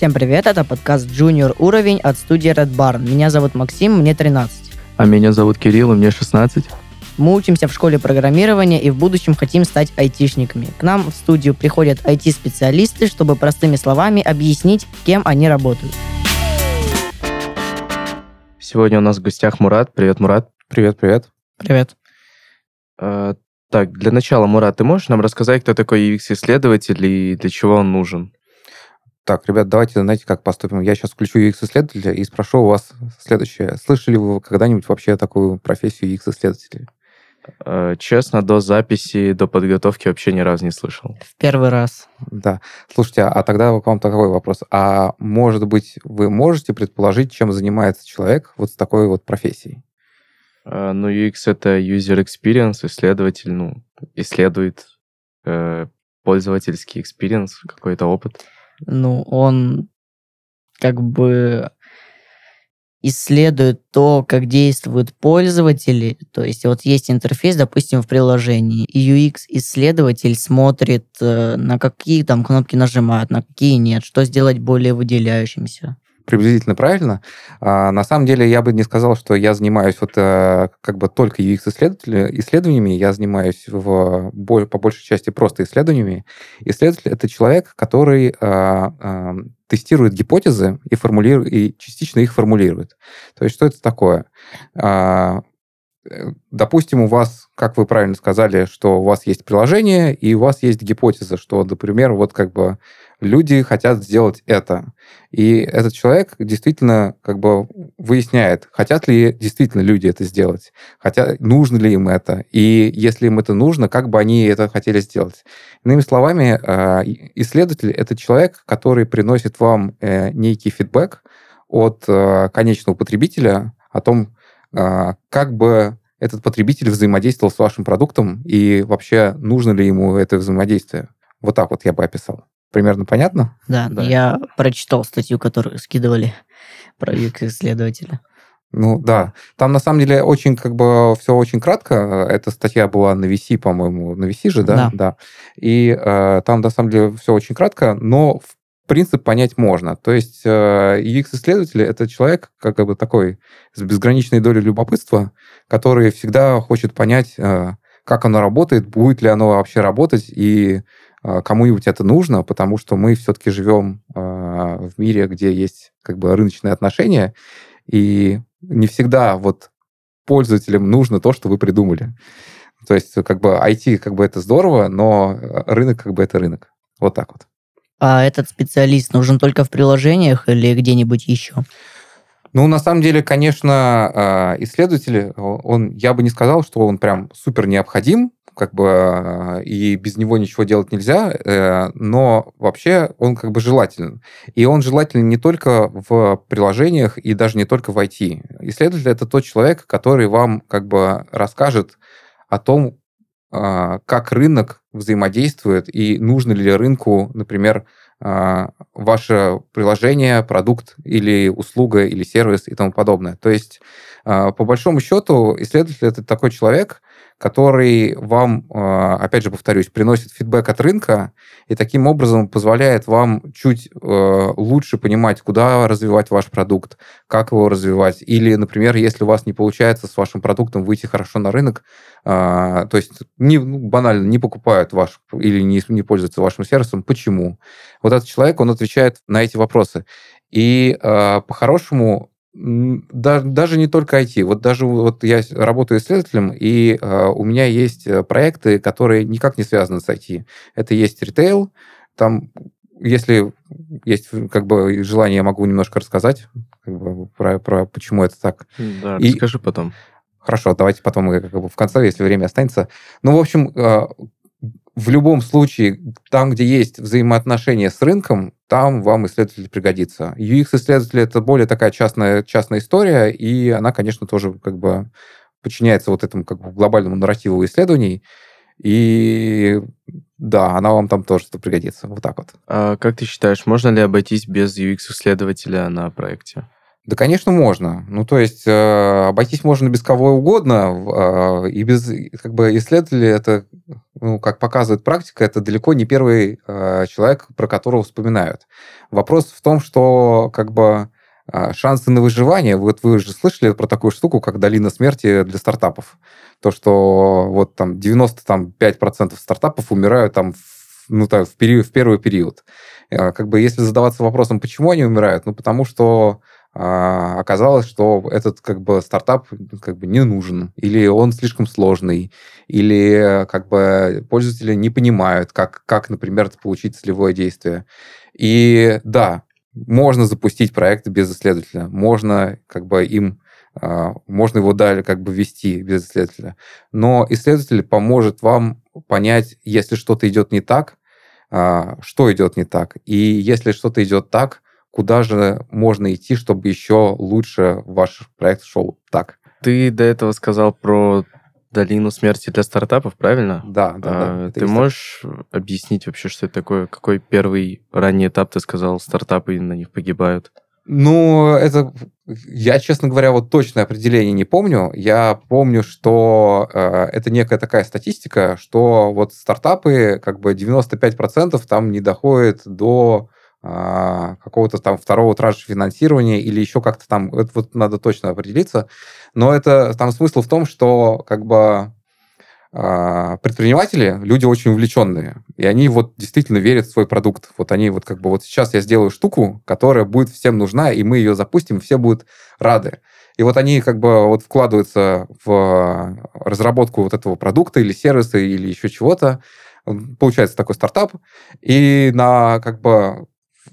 Всем привет, это подкаст Junior уровень от студии Red Barn. Меня зовут Максим, мне 13. А меня зовут Кирилл, и мне 16. Мы учимся в школе программирования и в будущем хотим стать айтишниками. К нам в студию приходят IT-специалисты, чтобы простыми словами объяснить, кем они работают. Сегодня у нас в гостях Мурат. Привет, Мурат. Привет, привет. Привет. Э, так, для начала, Мурат, ты можешь нам рассказать, кто такой UX-исследователь и для чего он нужен? Так, ребят, давайте, знаете, как поступим. Я сейчас включу UX-исследователя и спрошу у вас следующее. Слышали вы когда-нибудь вообще такую профессию UX-исследователя? Э, честно, до записи, до подготовки вообще ни разу не слышал. В первый раз. Да. Слушайте, а тогда к вам такой вопрос. А может быть, вы можете предположить, чем занимается человек вот с такой вот профессией? Э, ну, UX — это user experience, исследователь, ну, исследует э, пользовательский experience, какой-то опыт. Ну, он как бы исследует то, как действуют пользователи. То есть вот есть интерфейс, допустим, в приложении, и UX-исследователь смотрит, э, на какие там кнопки нажимают, на какие нет, что сделать более выделяющимся приблизительно правильно. А, на самом деле я бы не сказал, что я занимаюсь вот э, как бы только UX-исследованиями, я занимаюсь в, по большей части просто исследованиями. Исследователь — это человек, который а, а, тестирует гипотезы и, формулирует, и частично их формулирует. То есть что это такое? А, э, допустим, у вас, как вы правильно сказали, что у вас есть приложение, и у вас есть гипотеза, что, например, вот как бы люди хотят сделать это. И этот человек действительно как бы выясняет, хотят ли действительно люди это сделать, хотя нужно ли им это, и если им это нужно, как бы они это хотели сделать. Иными словами, а, исследователь — это человек, который приносит вам э, некий фидбэк от э, конечного потребителя о том, а, как бы этот потребитель взаимодействовал с вашим продуктом и вообще нужно ли ему это взаимодействие. Вот так вот я бы описал. Примерно понятно? Да, да. я прочитал статью, которую скидывали про UX-исследователя. Ну да, там на самом деле очень как бы все очень кратко. Эта статья была на VC, по-моему, на VC же, да? Да. да. И э, там на самом деле все очень кратко, но в принцип понять можно. То есть э, UX-исследователь — это человек как бы такой с безграничной долей любопытства, который всегда хочет понять, э, как оно работает, будет ли оно вообще работать, и кому-нибудь это нужно, потому что мы все-таки живем а, в мире, где есть как бы рыночные отношения, и не всегда вот пользователям нужно то, что вы придумали. То есть как бы IT как бы это здорово, но рынок как бы это рынок. Вот так вот. А этот специалист нужен только в приложениях или где-нибудь еще? Ну, на самом деле, конечно, а, исследователь, он, я бы не сказал, что он прям супер необходим, как бы а, и без него ничего делать нельзя, э, но вообще он как бы желателен. И он желателен не только в приложениях и даже не только в IT. Исследователь это тот человек, который вам как бы расскажет о том, а, как рынок взаимодействует и нужно ли рынку, например, а, ваше приложение, продукт или услуга или сервис и тому подобное. То есть, по большому счету, исследователь это такой человек, который вам, а, опять же повторюсь, приносит фидбэк от рынка и таким образом позволяет вам чуть э, лучше понимать, куда развивать ваш продукт, как его развивать. Или, например, если у вас не получается с вашим продуктом выйти хорошо на рынок, а, то есть не, ну, банально не покупают ваш или не, не пользуются вашим сервисом, почему? Вот этот человек, он отвечает на эти вопросы. И э, по-хорошему да, даже не только IT. Вот даже вот я работаю исследователем, и э, у меня есть э, проекты, которые никак не связаны с IT. Это есть ритейл, там, если есть как бы желание, я могу немножко рассказать как бы, про, про почему это так. Да, и... расскажи потом. Хорошо, давайте потом как бы в конце, если время останется. Ну, в общем, э, в любом случае, там, где есть взаимоотношения с рынком, там вам исследователь пригодится. UX-исследователь — это более такая частная, частная история, и она, конечно, тоже как бы подчиняется вот этому как бы глобальному нарративу исследований. И да, она вам там тоже пригодится. Вот так вот. А как ты считаешь, можно ли обойтись без UX-исследователя на проекте? Да, конечно, можно. Ну, то есть э, обойтись можно без кого угодно, э, и без как бы исследователя это ну, как показывает практика, это далеко не первый э, человек, про которого вспоминают. Вопрос в том, что как бы э, шансы на выживание, вот вы же слышали про такую штуку, как долина смерти для стартапов. То, что вот там 95% стартапов умирают там в, ну, так, в, период, в первый период. Э, как бы если задаваться вопросом, почему они умирают, ну, потому что а, оказалось, что этот как бы стартап как бы не нужен, или он слишком сложный, или как бы пользователи не понимают, как, как например, получить целевое действие. И да, можно запустить проект без исследователя, можно как бы им а, можно его далее как бы вести без исследователя. Но исследователь поможет вам понять, если что-то идет не так, а, что идет не так. И если что-то идет так, куда же можно идти, чтобы еще лучше ваш проект шел так. Ты до этого сказал про долину смерти для стартапов, правильно? Да, да, а, да. Ты можешь так. объяснить вообще, что это такое? Какой первый ранний этап, ты сказал, стартапы на них погибают? Ну, это я, честно говоря, вот точное определение не помню. Я помню, что э, это некая такая статистика, что вот стартапы как бы 95% там не доходят до какого-то там второго транша финансирования или еще как-то там, это вот надо точно определиться. Но это там смысл в том, что как бы а, предприниматели люди очень увлеченные, и они вот действительно верят в свой продукт. Вот они вот как бы вот сейчас я сделаю штуку, которая будет всем нужна, и мы ее запустим, и все будут рады. И вот они как бы вот вкладываются в разработку вот этого продукта или сервиса или еще чего-то, получается такой стартап, и на как бы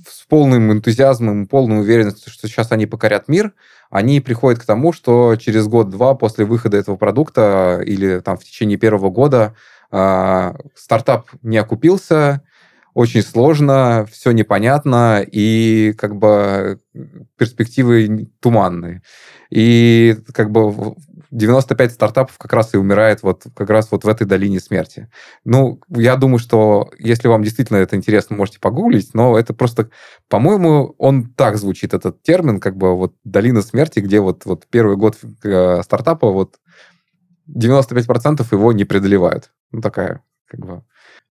с полным энтузиазмом, полной уверенностью, что сейчас они покорят мир, они приходят к тому, что через год-два после выхода этого продукта или там в течение первого года э, стартап не окупился, очень сложно, все непонятно, и как бы перспективы туманные. И как бы 95 стартапов как раз и умирает вот как раз вот в этой долине смерти. Ну, я думаю, что если вам действительно это интересно, можете погуглить, но это просто, по-моему, он так звучит, этот термин, как бы вот долина смерти, где вот, вот первый год э, стартапа, вот 95% его не преодолевают. Ну, такая как бы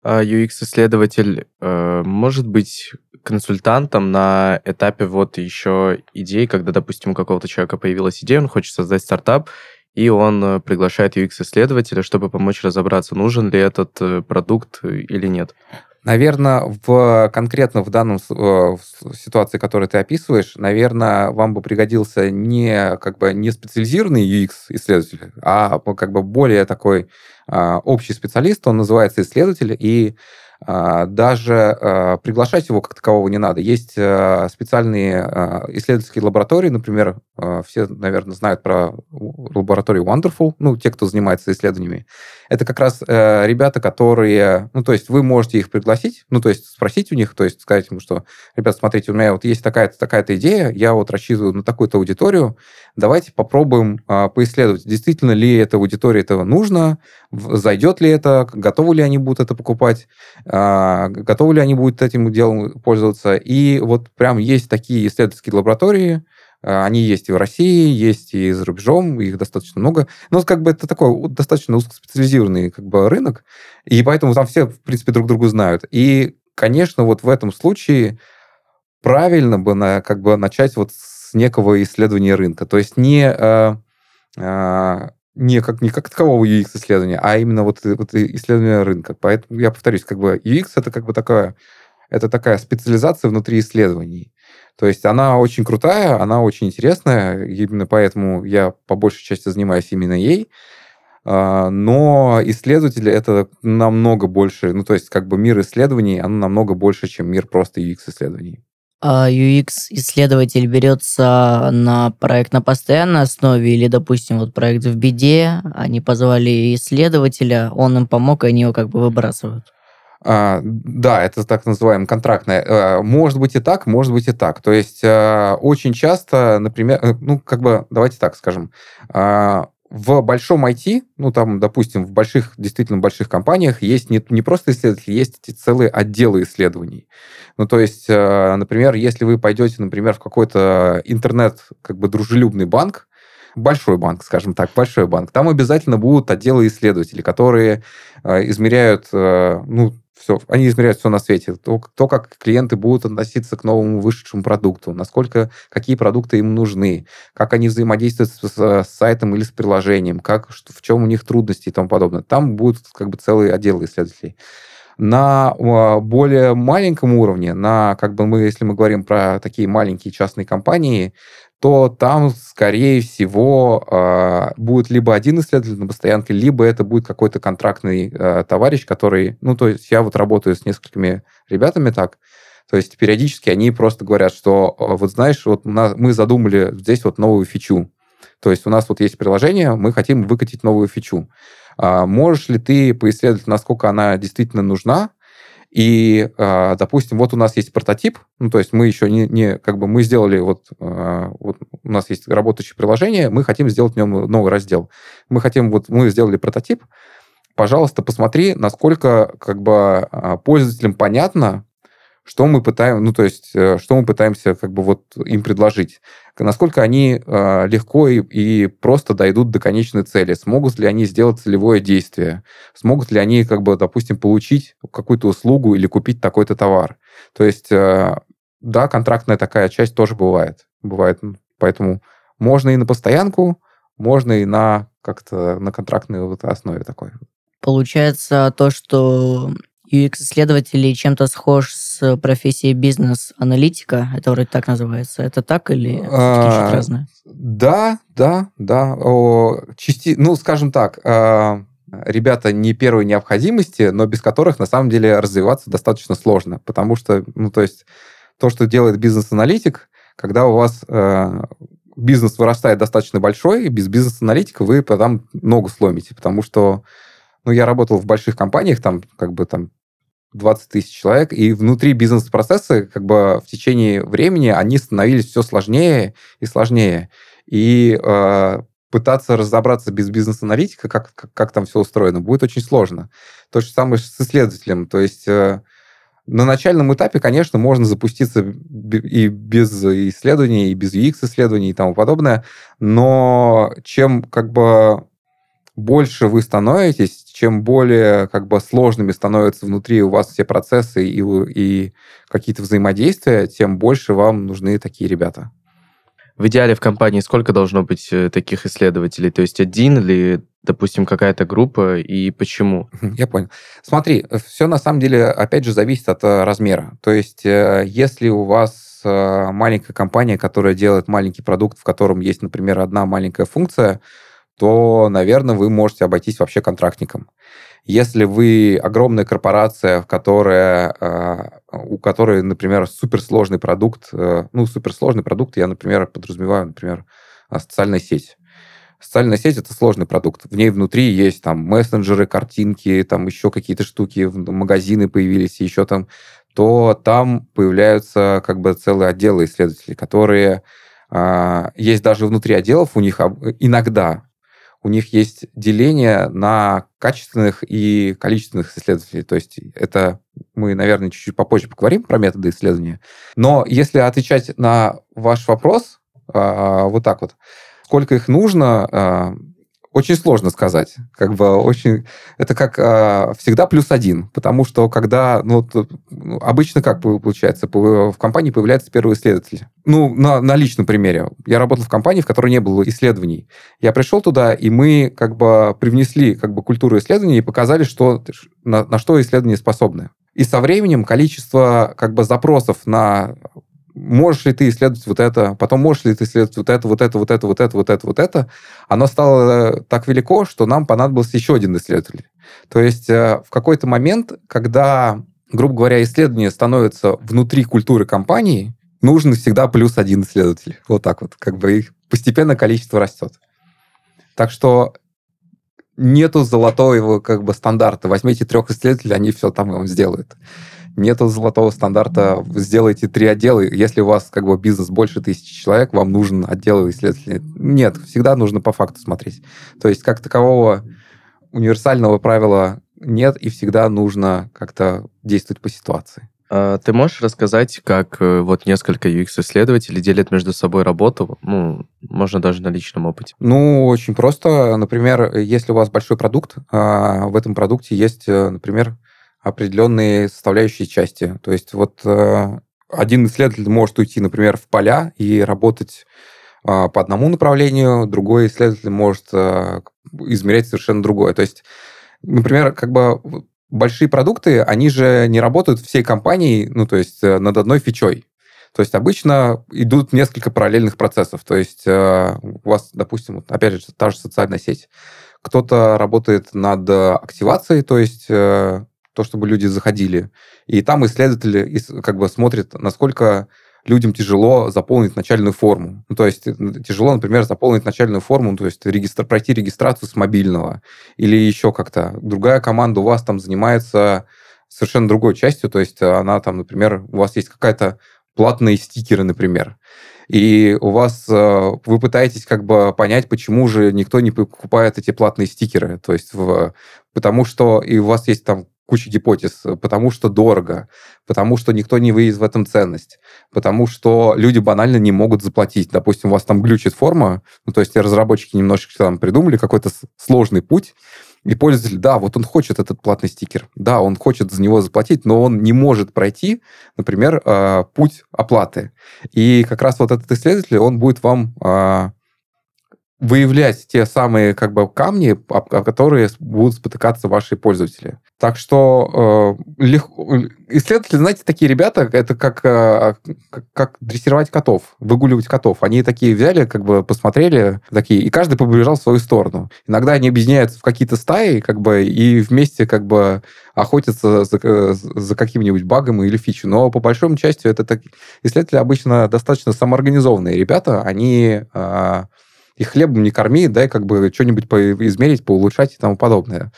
а UX-исследователь э, может быть консультантом на этапе вот еще идей, когда, допустим, у какого-то человека появилась идея, он хочет создать стартап, и он э, приглашает UX-исследователя, чтобы помочь разобраться, нужен ли этот э, продукт или нет. Наверное, в, конкретно в данном в ситуации, которую ты описываешь, наверное, вам бы пригодился не, как бы, не специализированный UX-исследователь, а как бы более такой а, общий специалист, он называется исследователь, и даже а, приглашать его как такового не надо. Есть а, специальные исследовательские лаборатории, например, все, наверное, знают про лабораторию Wonderful, ну, те, кто занимается исследованиями. Это как раз ребята, которые, ну, то есть вы можете их пригласить, ну, то есть спросить у них, то есть сказать ему, что, ребят, смотрите, у меня вот есть такая-то такая-то идея, я вот рассчитываю на такую-то аудиторию, давайте попробуем поисследовать, действительно ли эта аудитория этого нужно, зайдет ли это, готовы ли они будут это покупать, а, готовы ли они будут этим делом пользоваться. И вот прям есть такие исследовательские лаборатории, а, они есть и в России, есть и за рубежом, их достаточно много. Но как бы это такой достаточно узкоспециализированный как бы рынок, и поэтому там все, в принципе, друг друга знают. И, конечно, вот в этом случае правильно бы на, как бы начать вот с некого исследования рынка. То есть не а, не как, не как такового UX-исследования, а именно вот, вот исследование рынка. Поэтому я повторюсь, как бы UX это как бы такая, это такая специализация внутри исследований. То есть она очень крутая, она очень интересная, именно поэтому я по большей части занимаюсь именно ей. А, но исследователи это намного больше, ну то есть как бы мир исследований, оно намного больше, чем мир просто UX-исследований. А UX-исследователь берется на проект на постоянной основе или, допустим, вот проект в беде, они позвали исследователя, он им помог, и они его как бы выбрасывают. А, да, это так называемое контрактное. А, может быть и так, может быть и так. То есть а, очень часто, например, э, ну, как бы, давайте так скажем, а, в большом IT, ну, там, допустим, в больших, действительно больших компаниях есть не, не просто исследователи, есть эти целые отделы исследований. Ну, то есть, э, например, если вы пойдете, например, в какой-то интернет, как бы, дружелюбный банк, большой банк, скажем так, большой банк, там обязательно будут отделы исследователей, которые э, измеряют, э, ну, все, они измеряют все на свете. То, то, как клиенты будут относиться к новому вышедшему продукту, насколько, какие продукты им нужны, как они взаимодействуют с, с сайтом или с приложением, как, что, в чем у них трудности и тому подобное. Там будут как бы целые отделы исследователей. На а, более маленьком уровне, на, как бы мы, если мы говорим про такие маленькие частные компании, то там, скорее всего, э, будет либо один исследователь на постоянке, либо это будет какой-то контрактный э, товарищ, который... Ну, то есть я вот работаю с несколькими ребятами так, то есть периодически они просто говорят, что вот знаешь, вот мы задумали здесь вот новую фичу. То есть у нас вот есть приложение, мы хотим выкатить новую фичу. А можешь ли ты поисследовать, насколько она действительно нужна, и, а, допустим, вот у нас есть прототип, ну, то есть мы еще не, не как бы мы сделали, вот, а, вот у нас есть работающее приложение, мы хотим сделать в нем новый раздел. Мы хотим, вот мы сделали прототип, пожалуйста, посмотри, насколько как бы а, пользователям понятно, что мы пытаем, ну, то есть, э, что мы пытаемся как бы вот им предложить. Насколько они э, легко и, просто дойдут до конечной цели. Смогут ли они сделать целевое действие? Смогут ли они, как бы, допустим, получить какую-то услугу или купить такой-то товар? То есть, э, да, контрактная такая часть тоже бывает. Бывает. Поэтому можно и на постоянку, можно и на как-то на контрактной вот основе такой. Получается то, что UX-исследователей чем-то схож с профессией бизнес-аналитика, это вроде так называется. Это так или а, чуть разное? Да, да, да. О, части... Ну, скажем так, а, ребята не первой необходимости, но без которых на самом деле развиваться достаточно сложно, потому что, ну, то есть то, что делает бизнес-аналитик, когда у вас э, бизнес вырастает достаточно большой, без бизнес-аналитика вы потом ногу сломите, потому что ну, я работал в больших компаниях, там, как бы, там, 20 тысяч человек, и внутри бизнес-процесса как бы в течение времени они становились все сложнее и сложнее. И э, пытаться разобраться без бизнес-аналитика, как, как, как там все устроено, будет очень сложно. То же самое с исследователем. То есть э, на начальном этапе, конечно, можно запуститься и без исследований, и без UX-исследований и тому подобное, но чем как бы больше вы становитесь, чем более как бы сложными становятся внутри у вас все процессы и, и какие-то взаимодействия, тем больше вам нужны такие ребята. В идеале в компании сколько должно быть э, таких исследователей? То есть один или, допустим, какая-то группа, и почему? Я понял. Смотри, все на самом деле, опять же, зависит от э, размера. То есть э, если у вас маленькая компания, которая делает маленький продукт, в котором есть, например, одна маленькая функция, то, наверное, вы можете обойтись вообще контрактником. Если вы огромная корпорация, которая, а, у которой, например, суперсложный продукт, э, ну, суперсложный продукт, я, например, подразумеваю, например, а, социальная сеть. Социальная сеть это сложный продукт. В ней внутри есть там мессенджеры, картинки, там еще какие-то штуки, магазины появились, еще там, то там появляются как бы целые отделы исследователей, которые э, есть даже внутри отделов у них иногда у них есть деление на качественных и количественных исследователей. То есть это мы, наверное, чуть-чуть попозже поговорим про методы исследования. Но если отвечать на ваш вопрос а, вот так вот, сколько их нужно, а, очень сложно сказать. Как бы очень... Это как э, всегда плюс один. Потому что когда... Ну, ну обычно как получается? В компании появляется первый исследователь. Ну, на, на личном примере. Я работал в компании, в которой не было исследований. Я пришел туда, и мы как бы привнесли как бы культуру исследований и показали, что, на, на что исследования способны. И со временем количество как бы запросов на можешь ли ты исследовать вот это, потом можешь ли ты исследовать вот это, вот это, вот это, вот это, вот это, вот это, оно стало так велико, что нам понадобился еще один исследователь. То есть э, в какой-то момент, когда, грубо говоря, исследование становится внутри культуры компании, нужен всегда плюс один исследователь. Вот так вот. Как бы их постепенно количество растет. Так что нету золотого как бы стандарта. Возьмите трех исследователей, они все там вам сделают нету золотого стандарта, сделайте три отдела. Если у вас как бы бизнес больше тысячи человек, вам нужен отдел исследователей. Нет, всегда нужно по факту смотреть. То есть как такового универсального правила нет, и всегда нужно как-то действовать по ситуации. А ты можешь рассказать, как э, вот несколько UX-исследователей делят между собой работу? Ну, можно даже на личном опыте. Ну, очень просто. Например, если у вас большой продукт, а, в этом продукте есть, э, например, определенные составляющие части. То есть вот э, один исследователь может уйти, например, в поля и работать а, по одному направлению, другой исследователь может измерять совершенно другое. То есть, например, как бы большие продукты, они же не работают всей компанией, ну, то есть э, над одной фичой. То есть обычно идут несколько параллельных процессов. То есть э, у вас, допустим, опять же, та же социальная сеть. Кто-то работает над активацией, то есть э, то, чтобы люди заходили. И там исследователи как бы смотрят, насколько людям тяжело заполнить начальную форму. Ну, то есть тяжело, например, заполнить начальную форму, то есть регистр, пройти регистрацию с мобильного или еще как-то. Другая команда у вас там занимается совершенно другой частью, то есть она там, например, у вас есть какая-то платные стикеры, например, и у вас э, вы пытаетесь как бы понять, почему же никто не покупает эти платные стикеры, то есть в, потому что и у вас есть там куча гипотез, потому что дорого, потому что никто не выйдет в этом ценность, потому что люди банально не могут заплатить. Допустим, у вас там глючит форма, ну, то есть разработчики немножечко там придумали какой-то сложный путь, и пользователь, да, вот он хочет этот платный стикер, да, он хочет за него заплатить, но он не может пройти, например, э, путь оплаты. И как раз вот этот исследователь, он будет вам э, выявлять те самые как бы камни, об, которые будут спотыкаться ваши пользователи. Так что э, легко... исследователи, знаете, такие ребята, это как, э, как, как дрессировать котов, выгуливать котов. Они такие взяли, как бы посмотрели, такие, и каждый побежал в свою сторону. Иногда они объединяются в какие-то стаи, как бы, и вместе как бы охотятся за, за каким-нибудь багом или фичу. Но по большому части это так... исследователи обычно достаточно самоорганизованные ребята. Они э, их хлебом не корми, дай как бы что-нибудь измерить, поулучшать и тому подобное.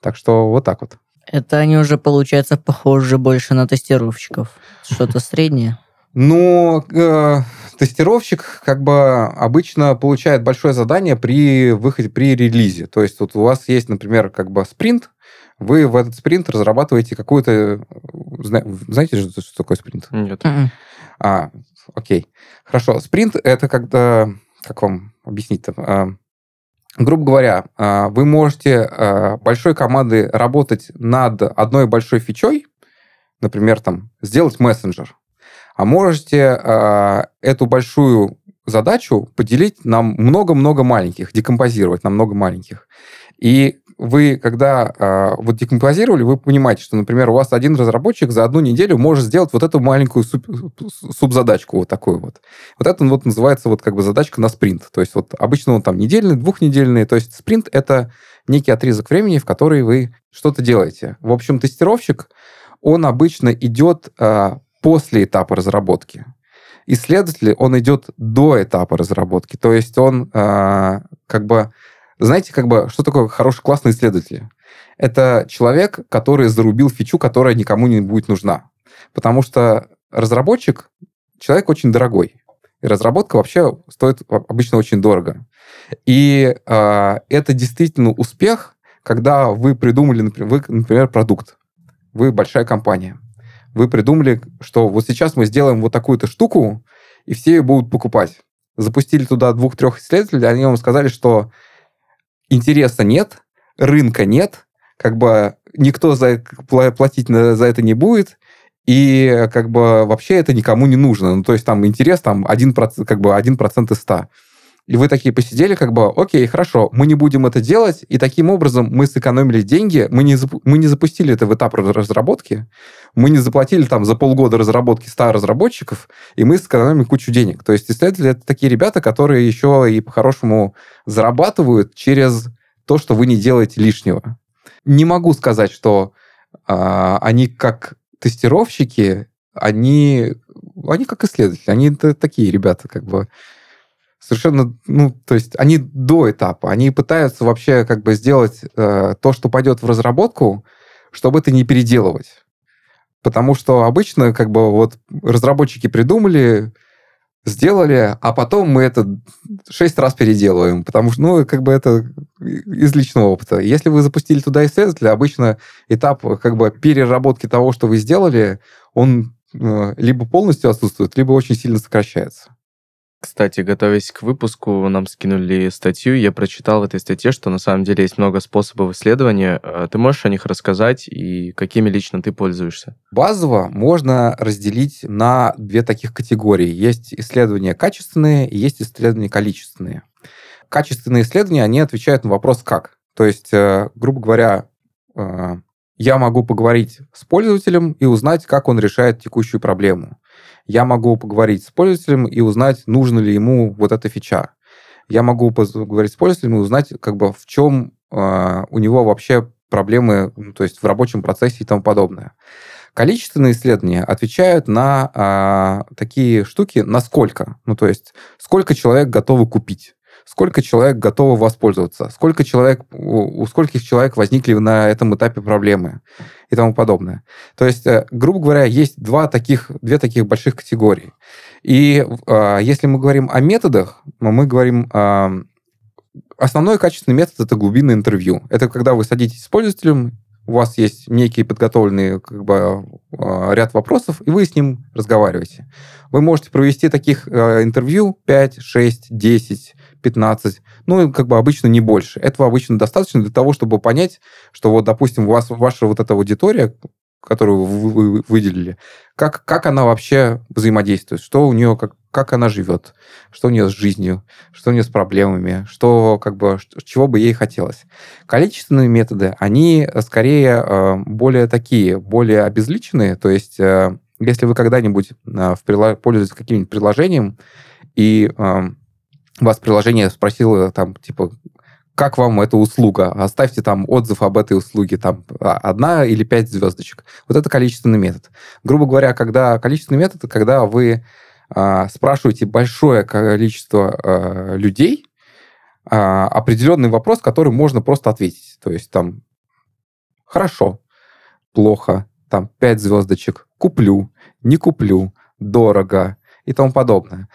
Так что вот так вот. Это они уже, получается, похожи больше на тестировщиков. Что-то среднее. Ну, э, тестировщик как бы обычно получает большое задание при выходе, при релизе. То есть вот у вас есть, например, как бы спринт, вы в этот спринт разрабатываете какую-то... Знаете, что, такое спринт? Нет. Мгм. А, окей. Хорошо. Спринт — это когда... Как вам объяснить-то? А, грубо говоря, а, вы можете а, большой командой работать над одной большой фичой, например, там, сделать мессенджер, а можете эту большую задачу поделить на много-много маленьких, декомпозировать на много маленьких. И вы, когда э, вот декомпозировали, вы понимаете, что, например, у вас один разработчик за одну неделю может сделать вот эту маленькую суп, субзадачку вот такую вот. Вот это вот называется вот как бы задачка на спринт. То есть вот обычно он там недельный, двухнедельный. То есть спринт — это некий отрезок времени, в который вы что-то делаете. В общем, тестировщик, он обычно идет э, после этапа разработки. Исследователь, он идет до этапа разработки. То есть он э, как бы знаете, как бы, что такое хороший, классный исследователь? Это человек, который зарубил фичу, которая никому не будет нужна. Потому что разработчик — человек очень дорогой. И разработка вообще стоит обычно очень дорого. И э, это действительно успех, когда вы придумали, например, вы, например, продукт. Вы большая компания. Вы придумали, что вот сейчас мы сделаем вот такую-то штуку, и все ее будут покупать. Запустили туда двух-трех исследователей, они вам сказали, что интереса нет, рынка нет, как бы никто за, платить за это не будет, и как бы вообще это никому не нужно. Ну, то есть там интерес там 1%, как бы 1% из 100. И вы такие посидели, как бы, окей, хорошо, мы не будем это делать, и таким образом мы сэкономили деньги, мы не, мы не запустили это в этап разработки, мы не заплатили там за полгода разработки 100 разработчиков, и мы сэкономили кучу денег. То есть исследователи — это такие ребята, которые еще и по-хорошему зарабатывают через то, что вы не делаете лишнего. Не могу сказать, что а, они как тестировщики, они, они как исследователи, они такие ребята, как бы совершенно, ну, то есть они до этапа, они пытаются вообще как бы сделать э, то, что пойдет в разработку, чтобы это не переделывать. Потому что обычно как бы вот разработчики придумали, сделали, а потом мы это шесть раз переделываем, потому что, ну, как бы это из личного опыта. Если вы запустили туда исследователя, обычно этап как бы переработки того, что вы сделали, он э, либо полностью отсутствует, либо очень сильно сокращается. Кстати, готовясь к выпуску, нам скинули статью. Я прочитал в этой статье, что на самом деле есть много способов исследования. А ты можешь о них рассказать и какими лично ты пользуешься? Базово можно разделить на две таких категории. Есть исследования качественные и есть исследования количественные. Качественные исследования, они отвечают на вопрос «как?». То есть, э, грубо говоря, э, я могу поговорить с пользователем и узнать, как он решает текущую проблему я могу поговорить с пользователем и узнать, нужно ли ему вот эта фича. Я могу поговорить с пользователем и узнать, как бы в чем э, у него вообще проблемы, ну, то есть в рабочем процессе и тому подобное. Количественные исследования отвечают на э, такие штуки, насколько, ну то есть сколько человек готовы купить сколько человек готовы воспользоваться, сколько человек, у скольких человек возникли на этом этапе проблемы и тому подобное. То есть, э, грубо говоря, есть два таких, две таких больших категории. И э, если мы говорим о методах, мы говорим э, Основной качественный метод – это глубинное интервью. Это когда вы садитесь с пользователем, у вас есть некий подготовленный как бы, ряд вопросов, и вы с ним разговариваете. Вы можете провести таких интервью 5, 6, 10, 15, ну, как бы обычно не больше. Этого обычно достаточно для того, чтобы понять, что вот, допустим, у вас ваша вот эта аудитория, которую вы выделили, как, как она вообще взаимодействует, что у нее, как, как она живет, что у нее с жизнью, что у нее с проблемами, что, как бы, чего бы ей хотелось. Количественные методы, они скорее э, более такие, более обезличенные, то есть э, если вы когда-нибудь э, в пользуетесь каким-нибудь приложением, и вас приложение спросило там, типа, как вам эта услуга? Оставьте там отзыв об этой услуге, там, а, одна или пять звездочек. Вот это количественный метод. Грубо говоря, когда количественный метод, когда вы а, спрашиваете большое количество а, людей а, определенный вопрос, который можно просто ответить. То есть там хорошо, плохо, там пять звездочек, куплю, не куплю, дорого и тому подобное.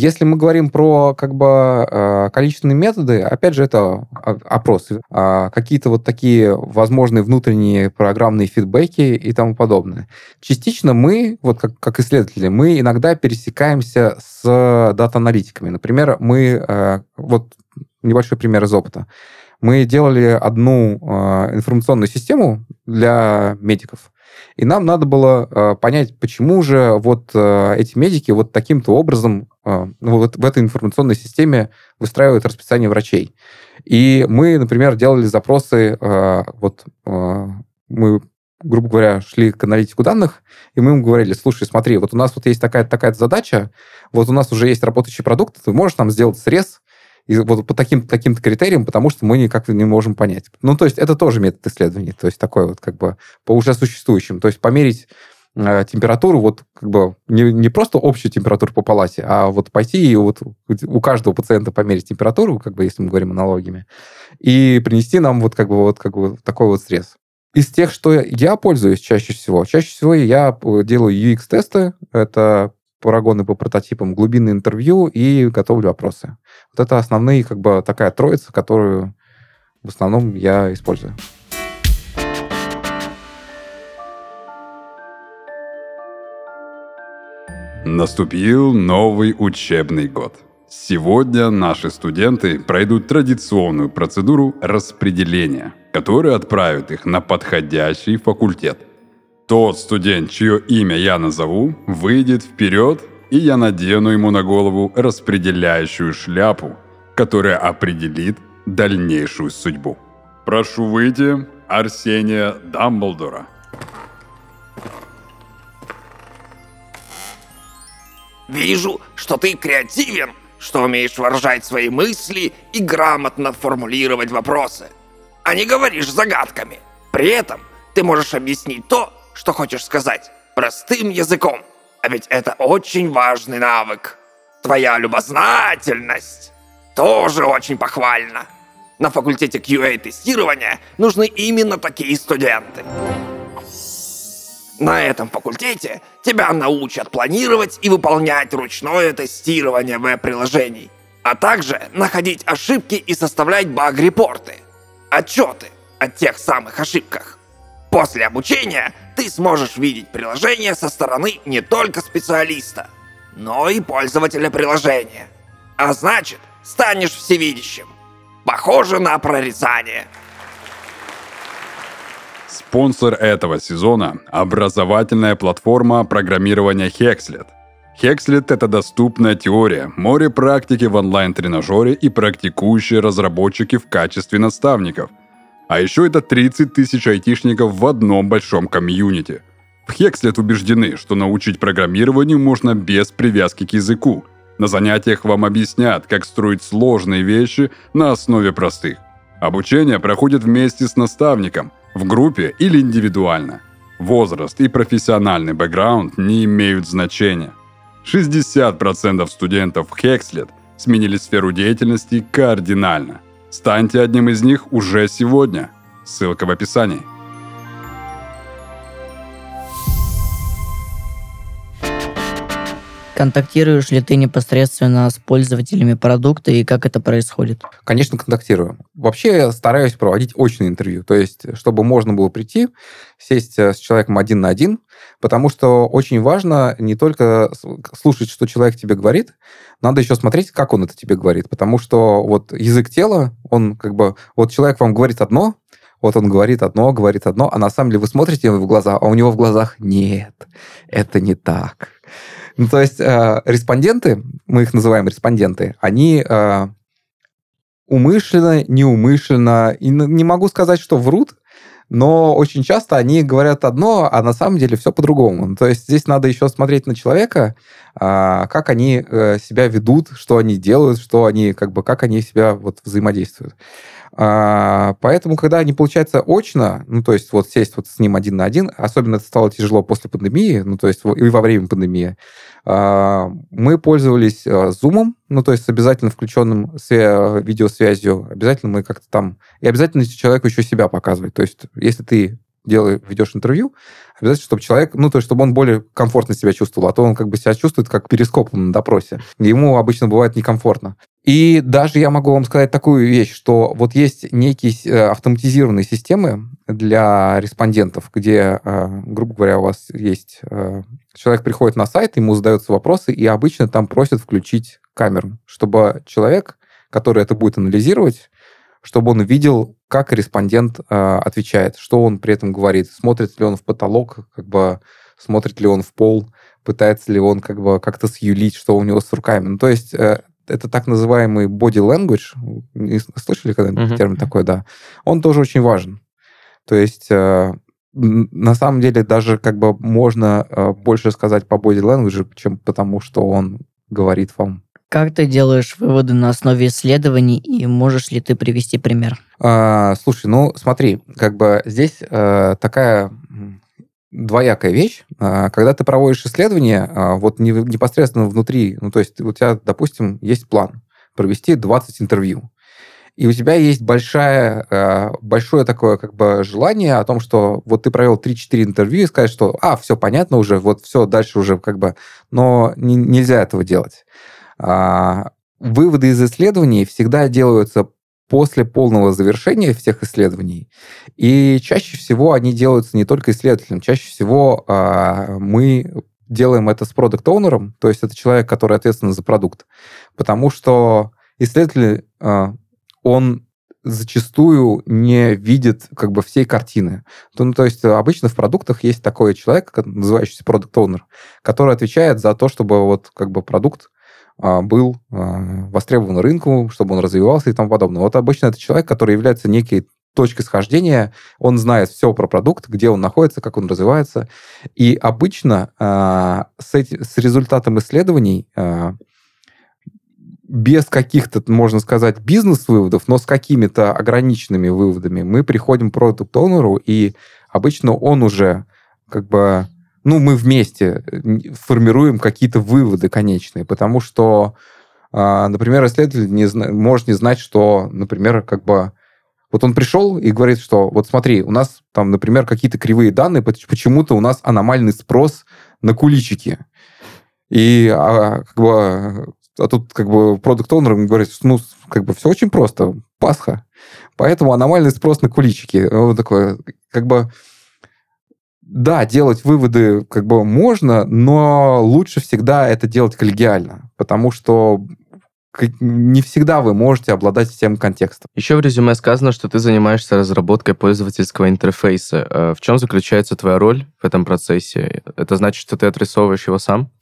Если мы говорим про как бы э, количественные методы, опять же, это опросы, а, какие-то вот такие возможные внутренние программные фидбэки и тому подобное. Частично мы, вот как, как исследователи, мы иногда пересекаемся с дата-аналитиками. Например, мы, э, вот небольшой пример из опыта. Мы делали одну э, информационную систему для медиков, и нам надо было э, понять, почему же вот э, эти медики вот таким-то образом э, ну, вот в этой информационной системе выстраивают расписание врачей. И мы, например, делали запросы, э, вот э, мы грубо говоря, шли к аналитику данных, и мы им говорили, слушай, смотри, вот у нас вот есть такая-то такая задача, вот у нас уже есть работающий продукт, ты можешь нам сделать срез и вот по таким таким критериям, потому что мы никак не можем понять. Ну, то есть это тоже метод исследования, то есть такой вот как бы по уже существующим. То есть померить э, температуру, вот как бы не, не просто общую температуру по палате, а вот пойти и вот у каждого пациента померить температуру, как бы если мы говорим аналогиями, и принести нам вот как бы вот как бы такой вот срез. Из тех, что я пользуюсь чаще всего, чаще всего я э, делаю UX-тесты. Это парагоны по прототипам, глубинные интервью и готовлю опросы. Вот это основные, как бы, такая троица, которую в основном я использую. Наступил новый учебный год. Сегодня наши студенты пройдут традиционную процедуру распределения, которая отправит их на подходящий факультет – тот студент, чье имя я назову, выйдет вперед, и я надену ему на голову распределяющую шляпу, которая определит дальнейшую судьбу. Прошу выйти Арсения Дамблдора. Вижу, что ты креативен, что умеешь выражать свои мысли и грамотно формулировать вопросы, а не говоришь загадками. При этом ты можешь объяснить то, что хочешь сказать, простым языком. А ведь это очень важный навык. Твоя любознательность тоже очень похвальна. На факультете QA-тестирования нужны именно такие студенты. На этом факультете тебя научат планировать и выполнять ручное тестирование веб-приложений, а также находить ошибки и составлять баг-репорты, отчеты о тех самых ошибках. После обучения ты сможешь видеть приложение со стороны не только специалиста, но и пользователя приложения. А значит, станешь всевидящим. Похоже на прорицание. Спонсор этого сезона – образовательная платформа программирования Hexlet. Hexlet – это доступная теория, море практики в онлайн-тренажере и практикующие разработчики в качестве наставников. А еще это 30 тысяч айтишников в одном большом комьюнити. В Hexlet убеждены, что научить программированию можно без привязки к языку. На занятиях вам объяснят, как строить сложные вещи на основе простых. Обучение проходит вместе с наставником – в группе или индивидуально. Возраст и профессиональный бэкграунд не имеют значения. 60% студентов Хекслет сменили сферу деятельности кардинально. Станьте одним из них уже сегодня. Ссылка в описании. Контактируешь ли ты непосредственно с пользователями продукта и как это происходит? Конечно, контактирую. Вообще я стараюсь проводить очное интервью, то есть чтобы можно было прийти, сесть э, с человеком один на один, потому что очень важно не только слушать, что человек тебе говорит, надо еще смотреть, как он это тебе говорит, потому что вот язык тела, он как бы, вот человек вам говорит одно, вот он говорит одно, говорит одно, а на самом деле вы смотрите ему в глаза, а у него в глазах нет, это не так. Ну, то есть э, респонденты, мы их называем респонденты, они э, умышленно, неумышленно, и не могу сказать, что врут, но очень часто они говорят одно, а на самом деле все по-другому. То есть здесь надо еще смотреть на человека, как они э, себя ведут, что они делают, что они, как бы, как они себя вот взаимодействуют. А, поэтому, когда не получается очно, ну, то есть вот сесть вот с ним один на один, особенно это стало тяжело после пандемии, ну, то есть и во время пандемии, а, мы пользовались а, Zoom, ну, то есть с обязательно включенным видеосвязью. Обязательно мы как-то там... И обязательно человеку еще себя показывать. То есть если ты делаешь, ведешь интервью, обязательно, чтобы человек, ну, то есть, чтобы он более комфортно себя чувствовал, а то он как бы себя чувствует как перископом на допросе. Ему обычно бывает некомфортно. И даже я могу вам сказать такую вещь, что вот есть некие э, автоматизированные системы для респондентов, где, э, грубо говоря, у вас есть... Э, человек приходит на сайт, ему задаются вопросы, и обычно там просят включить камеру, чтобы человек, который это будет анализировать, чтобы он видел, как респондент отвечает, что он при этом говорит, смотрит ли он в потолок, как бы смотрит ли он в пол, пытается ли он как бы как-то сюлить, что у него с руками. Ну, то есть это так называемый body language. Слышали когда-нибудь uh-huh. термин такой, да? Он тоже очень важен. То есть э, на самом деле даже как бы можно э, больше сказать по body language, чем потому, что он говорит вам. Как ты делаешь выводы на основе исследований, и можешь ли ты привести пример? А, слушай, ну смотри, как бы здесь э, такая двоякая вещь. А, когда ты проводишь исследование, а, вот непосредственно внутри, ну, то есть у тебя, допустим, есть план провести 20 интервью. И у тебя есть большая, а, большое такое как бы желание о том, что вот ты провел 3-4 интервью и сказать, что, а, все понятно уже, вот все, дальше уже как бы... Но не, нельзя этого делать. Выводы из исследований всегда делаются после полного завершения всех исследований. И чаще всего они делаются не только исследователем, чаще всего э, мы делаем это с продукт оунером то есть это человек, который ответственен за продукт. Потому что исследователь, э, он зачастую не видит как бы всей картины. То, ну, то есть обычно в продуктах есть такой человек, называющийся продукт оунер который отвечает за то, чтобы вот как бы продукт а, был а, востребован рынку, чтобы он развивался и тому подобное. Вот обычно это человек, который является некой точкой схождения, он знает все про продукт, где он находится, как он развивается. И обычно э, с, эти, с результатом исследований без каких-то, можно сказать, бизнес-выводов, но с какими-то ограниченными выводами мы приходим к продукт-оунеру, и обычно он уже как бы ну, мы вместе э, формируем какие-то выводы конечные, потому что, а, например, исследователь не, может не знать, что, например, как бы Вот он пришел и говорит, что вот смотри, у нас там, например, какие-то кривые данные, почему-то у нас аномальный спрос на куличики. И а, как бы, а тут как бы продукт оунер говорит, ну, как бы все очень просто, Пасха. Поэтому аномальный спрос на куличики. Вот такое, как бы, да, делать выводы как бы можно, но лучше всегда это делать коллегиально, потому что не всегда вы можете обладать всем контекстом. Еще в резюме сказано, что ты занимаешься разработкой пользовательского интерфейса. Э, в чем заключается твоя роль в этом процессе? Это значит, что ты отрисовываешь его сам?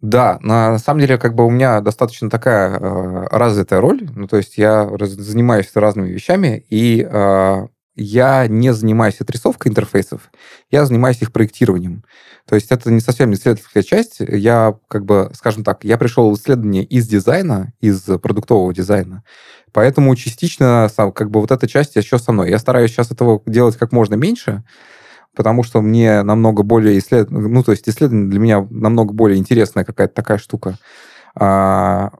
Да, на самом деле, как бы у меня достаточно такая э, развитая роль. Ну, то есть я раз, занимаюсь разными вещами, и э, я не занимаюсь отрисовкой интерфейсов, я занимаюсь их проектированием. То есть это не совсем исследовательская часть. Я, как бы, скажем так, я пришел в исследование из дизайна, из продуктового дизайна. Поэтому частично как бы вот эта часть еще со мной. Я стараюсь сейчас этого делать как можно меньше, потому что мне намного более исслед... ну, то есть исследование для меня намного более интересная какая-то такая штука. А,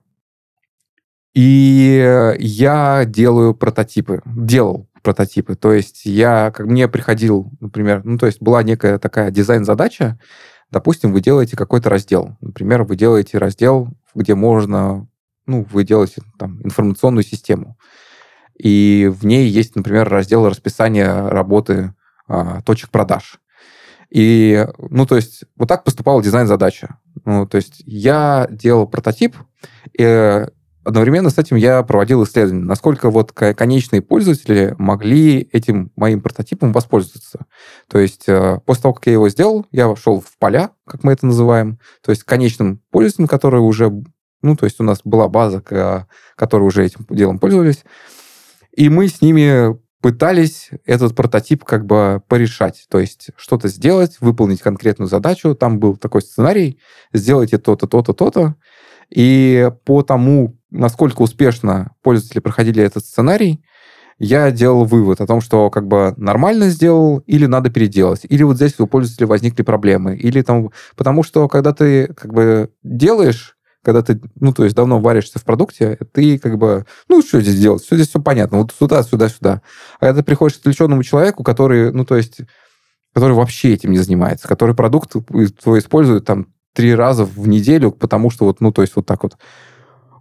и я делаю прототипы, делал прототипы. То есть я, как мне приходил, например, ну, то есть была некая такая дизайн-задача, допустим, вы делаете какой-то раздел. Например, вы делаете раздел, где можно, ну, вы делаете там информационную систему. И в ней есть, например, раздел расписания работы а, точек продаж. И, ну, то есть, вот так поступала дизайн-задача. Ну, то есть, я делал прототип, и одновременно с этим я проводил исследования, насколько вот конечные пользователи могли этим моим прототипом воспользоваться. То есть э, после того, как я его сделал, я вошел в поля, как мы это называем, то есть конечным пользователям, которые уже, ну, то есть у нас была база, которые уже этим делом пользовались, и мы с ними пытались этот прототип как бы порешать, то есть что-то сделать, выполнить конкретную задачу. Там был такой сценарий, сделайте то-то, то-то, то-то, и по тому, насколько успешно пользователи проходили этот сценарий, я делал вывод о том, что как бы нормально сделал или надо переделать, или вот здесь у пользователя возникли проблемы, или там, потому что когда ты как бы делаешь, когда ты, ну, то есть давно варишься в продукте, ты как бы, ну, что здесь делать? Все здесь все понятно. Вот сюда, сюда, сюда. А когда ты приходишь к отвлеченному человеку, который, ну, то есть, который вообще этим не занимается, который продукт твой использует там три раза в неделю, потому что вот, ну, то есть вот так вот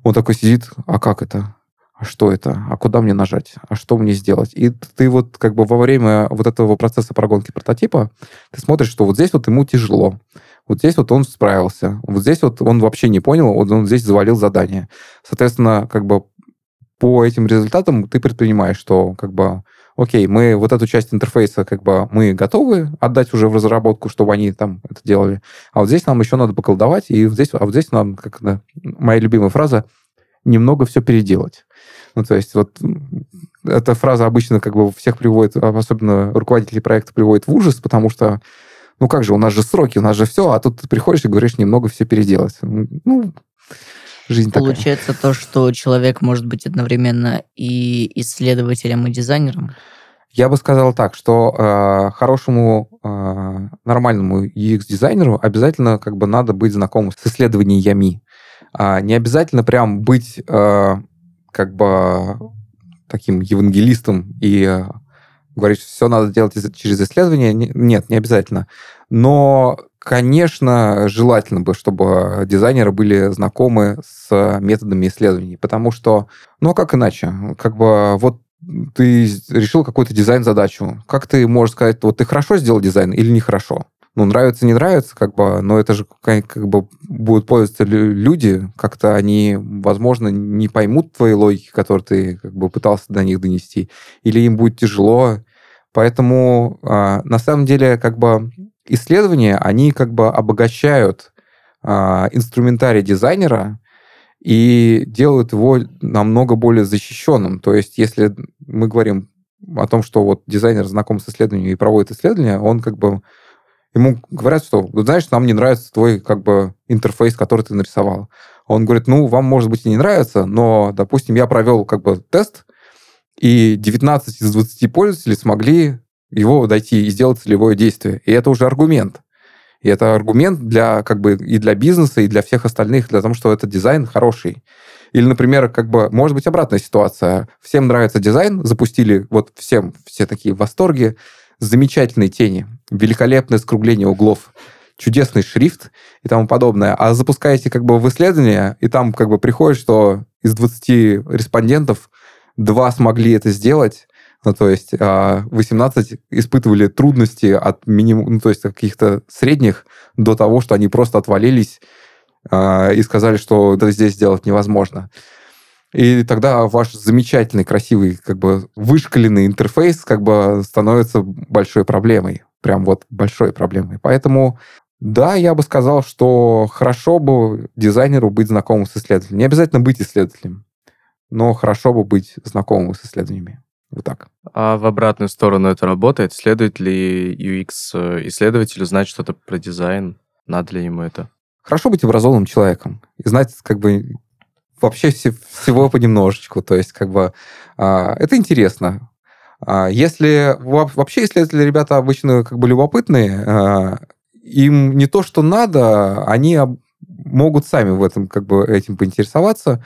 он такой сидит, а как это? А что это? А куда мне нажать? А что мне сделать? И ты вот как бы во время вот этого процесса прогонки прототипа ты смотришь, что вот здесь вот ему тяжело. Вот здесь вот он справился. Вот здесь вот он вообще не понял, вот он здесь завалил задание. Соответственно, как бы по этим результатам ты предпринимаешь, что как бы окей, мы вот эту часть интерфейса как бы мы готовы отдать уже в разработку, чтобы они там это делали, а вот здесь нам еще надо поколдовать, и вот здесь, а вот здесь нам, как да, моя любимая фраза, немного все переделать. Ну, то есть вот эта фраза обычно как бы всех приводит, особенно руководители проекта приводит в ужас, потому что ну как же, у нас же сроки, у нас же все, а тут ты приходишь и говоришь немного все переделать. Ну, жизнь Получается такая. то, что человек может быть одновременно и исследователем, и дизайнером? Я бы сказал так, что э, хорошему э, нормальному UX-дизайнеру обязательно как бы надо быть знакомым с исследованиями. А не обязательно прям быть э, как бы таким евангелистом и э, говорить, что все надо делать через исследование. Нет, не обязательно. Но Конечно, желательно бы, чтобы дизайнеры были знакомы с методами исследований, потому что, ну а как иначе? Как бы вот ты решил какую-то дизайн-задачу. Как ты можешь сказать, вот ты хорошо сделал дизайн или нехорошо? Ну, нравится, не нравится, как бы, но это же как, бы будут пользоваться люди, как-то они, возможно, не поймут твои логики, которые ты как бы пытался до них донести, или им будет тяжело. Поэтому а, на самом деле, как бы исследования, они как бы обогащают а, инструментарий дизайнера и делают его намного более защищенным. То есть, если мы говорим о том, что вот дизайнер знаком с исследованием и проводит исследования, он как бы ему говорят, что, знаешь, нам не нравится твой как бы интерфейс, который ты нарисовал. Он говорит, ну, вам, может быть, и не нравится, но, допустим, я провел как бы тест, и 19 из 20 пользователей смогли его дойти и сделать целевое действие. И это уже аргумент. И это аргумент для как бы и для бизнеса, и для всех остальных, для того, что этот дизайн хороший. Или, например, как бы, может быть, обратная ситуация. Всем нравится дизайн, запустили, вот всем, все такие в восторге, замечательные тени, великолепное скругление углов, чудесный шрифт и тому подобное. А запускаете как бы в исследование, и там как бы приходит, что из 20 респондентов два смогли это сделать, ну, то есть 18 а, испытывали трудности от минимум, ну, то есть каких-то средних до того, что они просто отвалились а, и сказали, что это здесь сделать невозможно. И тогда ваш замечательный, красивый, как бы вышкаленный интерфейс как бы становится большой проблемой. Прям вот большой проблемой. Поэтому да, я бы сказал, что хорошо бы дизайнеру быть знакомым с исследователем. Не обязательно быть исследователем, но хорошо бы быть знакомым с исследованиями. Вот так. А в обратную сторону это работает? Следует ли UX-исследователю знать что-то про дизайн? Надо ли ему это? Хорошо быть образованным человеком и знать как бы вообще всего понемножечку. То есть как бы а, это интересно. А, если вообще исследователи ребята обычно как бы любопытные, а, им не то, что надо, они могут сами в этом как бы этим поинтересоваться.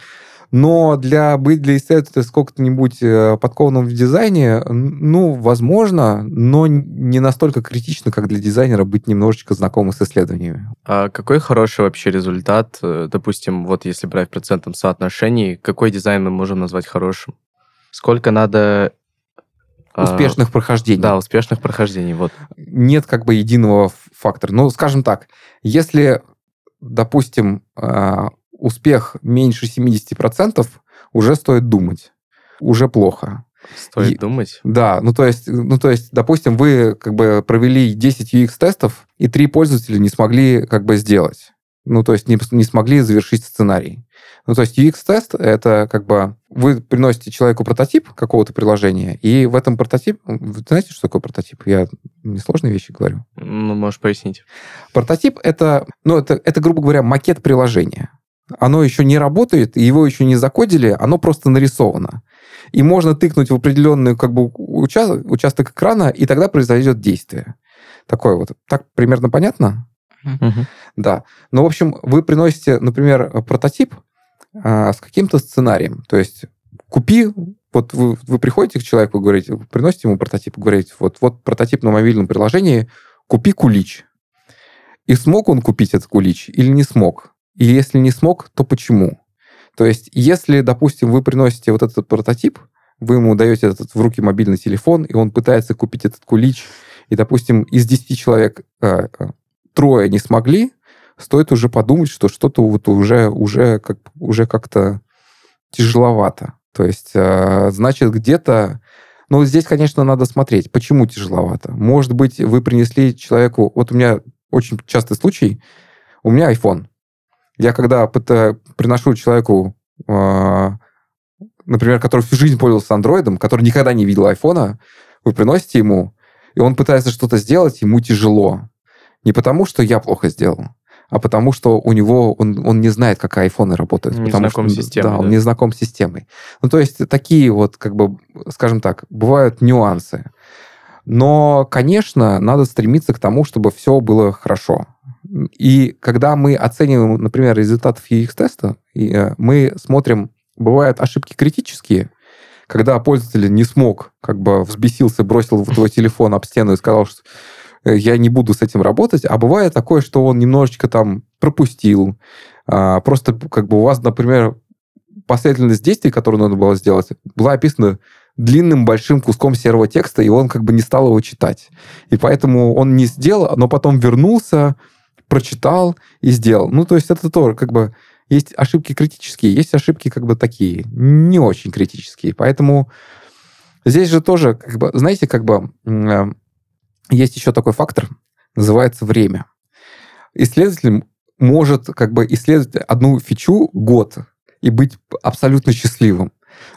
Но для быть для исследователя сколько-нибудь э, подкованным в дизайне, ну, возможно, но не настолько критично, как для дизайнера быть немножечко знакомым с исследованиями. А какой хороший вообще результат, э, допустим, вот если брать в процентном соотношении, какой дизайн мы можем назвать хорошим? Сколько надо а, успешных прохождений. Да, успешных прохождений, вот. Нет как бы единого фактора. Ну, скажем так, если, допустим, а, успех меньше 70%, уже стоит думать. Уже плохо. Стоит и, думать? Да, ну то есть, ну то есть, допустим, вы как бы провели 10 UX-тестов, и три пользователя не смогли как бы сделать. Ну, то есть не, не смогли завершить сценарий. Ну, то есть UX-тест — это как бы вы приносите человеку прототип какого-то приложения, и в этом прототип... Вы знаете, что такое прототип? Я несложные вещи говорю. Ну, можешь пояснить. Прототип — это, ну, это, это, грубо говоря, макет приложения оно еще не работает, его еще не закодили, оно просто нарисовано. И можно тыкнуть в определенный как бы, уча- участок экрана, и тогда произойдет действие. Такое вот. Так примерно понятно? Uh-huh. Да. Ну, в общем, вы приносите, например, прототип а, с каким-то сценарием. То есть купи, вот вы, вы приходите к человеку, говорите, приносите ему прототип, говорите, вот, вот прототип на мобильном приложении, купи кулич. И смог он купить этот кулич или не смог? И если не смог, то почему? То есть, если, допустим, вы приносите вот этот прототип, вы ему даете этот в руки мобильный телефон, и он пытается купить этот кулич, и, допустим, из 10 человек э, э, трое не смогли, стоит уже подумать, что что-то вот уже, уже, как, уже как-то тяжеловато. То есть, э, значит, где-то... Ну, здесь, конечно, надо смотреть, почему тяжеловато. Может быть, вы принесли человеку... Вот у меня очень частый случай. У меня iPhone. Я когда пытаю, приношу человеку, э, например, который всю жизнь пользовался андроидом, который никогда не видел айфона, вы приносите ему, и он пытается что-то сделать, ему тяжело. Не потому, что я плохо сделал, а потому что у него он, он не знает, как айфоны работают. Не потому знаком что, системой. Да, он не знаком с системой. Ну, то есть такие вот, как бы, скажем так, бывают нюансы. Но, конечно, надо стремиться к тому, чтобы все было хорошо. И когда мы оцениваем, например, результаты UX-теста, э, мы смотрим, бывают ошибки критические, когда пользователь не смог, как бы взбесился, бросил твой телефон об стену и сказал, что э, я не буду с этим работать, а бывает такое, что он немножечко там пропустил, а, просто как бы у вас, например, последовательность действий, которую надо было сделать, была описана длинным большим куском серого текста, и он как бы не стал его читать. И поэтому он не сделал, но потом вернулся, прочитал и сделал. Ну, то есть это тоже как бы есть ошибки критические, есть ошибки как бы такие, не очень критические. Поэтому здесь же тоже, как бы, знаете, как бы э, есть еще такой фактор, называется время. Исследователь может как бы исследовать одну фичу год и быть абсолютно счастливым.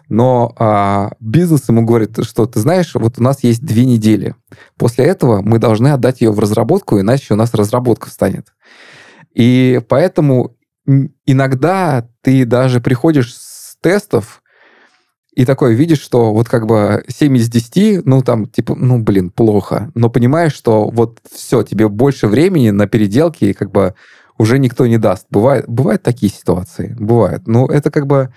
Но а, бизнес ему говорит, что ты знаешь, вот у нас есть две недели. После этого мы должны отдать ее в разработку, иначе у нас разработка встанет. И поэтому иногда ты даже приходишь с тестов, и такое видишь, что вот как бы 7 из 10, ну там типа, ну блин, плохо. Но понимаешь, что вот все, тебе больше времени на переделки, и как бы уже никто не даст. Бывает, бывают такие ситуации, бывают. Но это как бы